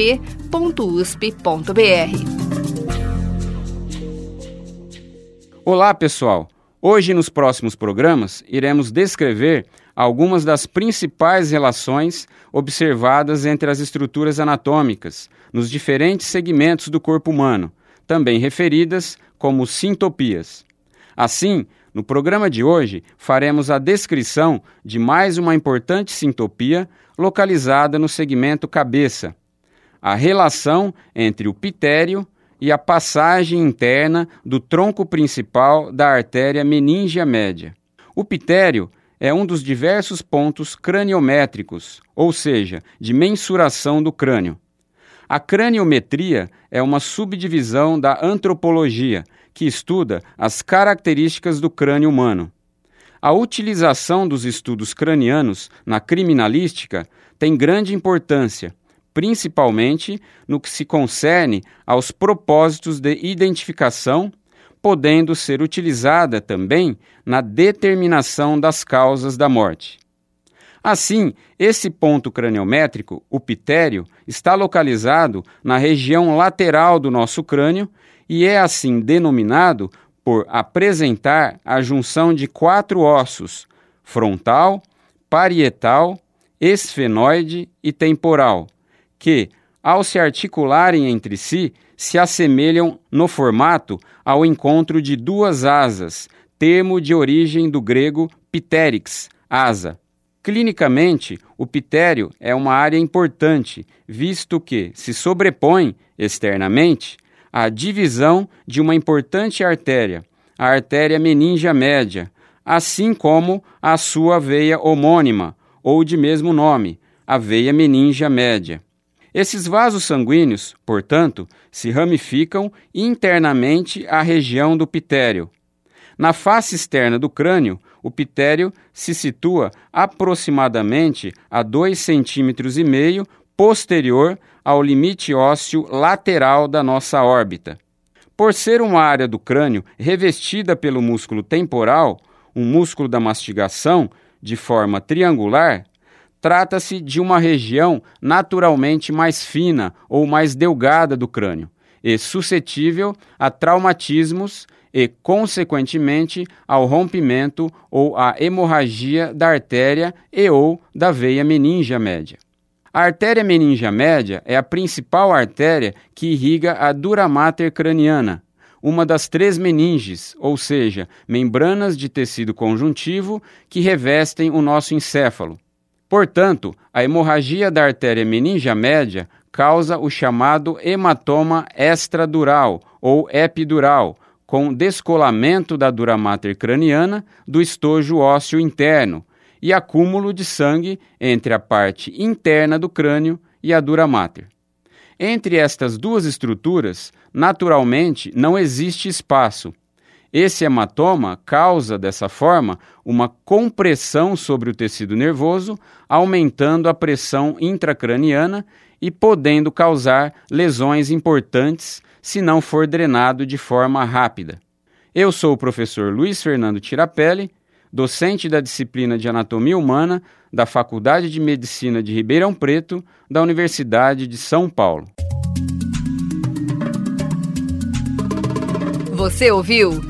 tirapele.fmrp.usp.br. Olá, pessoal! Hoje, nos próximos programas, iremos descrever algumas das principais relações observadas entre as estruturas anatômicas nos diferentes segmentos do corpo humano, também referidas como sintopias. Assim, no programa de hoje, faremos a descrição de mais uma importante sintopia localizada no segmento cabeça, a relação entre o pitério e a passagem interna do tronco principal da artéria meníngea média. O pitério é um dos diversos pontos craniométricos, ou seja, de mensuração do crânio. A craniometria é uma subdivisão da antropologia que estuda as características do crânio humano. A utilização dos estudos cranianos na criminalística tem grande importância, principalmente no que se concerne aos propósitos de identificação, podendo ser utilizada também na determinação das causas da morte. Assim, esse ponto craniométrico, o pitério, está localizado na região lateral do nosso crânio e é assim denominado por apresentar a junção de quatro ossos: frontal, parietal, esfenoide e temporal que, ao se articularem entre si, se assemelham no formato ao encontro de duas asas, termo de origem do grego ptérix, asa. Clinicamente, o pitério é uma área importante, visto que se sobrepõe, externamente, à divisão de uma importante artéria, a artéria meningia média, assim como a sua veia homônima, ou de mesmo nome, a veia meningia média. Esses vasos sanguíneos, portanto, se ramificam internamente à região do pitério. Na face externa do crânio, o pitério se situa aproximadamente a 2,5 cm posterior ao limite ósseo lateral da nossa órbita. Por ser uma área do crânio revestida pelo músculo temporal, um músculo da mastigação, de forma triangular, Trata-se de uma região naturalmente mais fina ou mais delgada do crânio e suscetível a traumatismos e, consequentemente, ao rompimento ou à hemorragia da artéria e ou da veia meningia média. A artéria meningia média é a principal artéria que irriga a dura mater craniana, uma das três meninges, ou seja, membranas de tecido conjuntivo que revestem o nosso encéfalo. Portanto, a hemorragia da artéria meningia média causa o chamado hematoma extradural ou epidural, com descolamento da dura mater craniana do estojo ósseo interno e acúmulo de sangue entre a parte interna do crânio e a dura mater. Entre estas duas estruturas, naturalmente, não existe espaço, esse hematoma causa, dessa forma, uma compressão sobre o tecido nervoso, aumentando a pressão intracraniana e podendo causar lesões importantes se não for drenado de forma rápida. Eu sou o professor Luiz Fernando Tirapelli, docente da disciplina de Anatomia Humana da Faculdade de Medicina de Ribeirão Preto, da Universidade de São Paulo. Você ouviu?